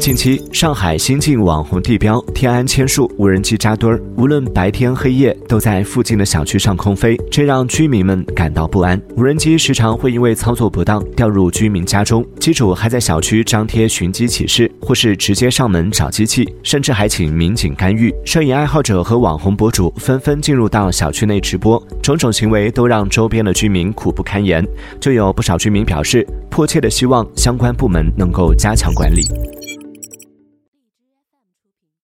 近期，上海新晋网红地标天安千树无人机扎堆儿，无论白天黑夜都在附近的小区上空飞，这让居民们感到不安。无人机时常会因为操作不当掉入居民家中，机主还在小区张贴寻机启事，或是直接上门找机器，甚至还请民警干预。摄影爱好者和网红博主纷纷进入到小区内直播，种种行为都让周边的居民苦不堪言。就有不少居民表示，迫切的希望相关部门能够加强管理。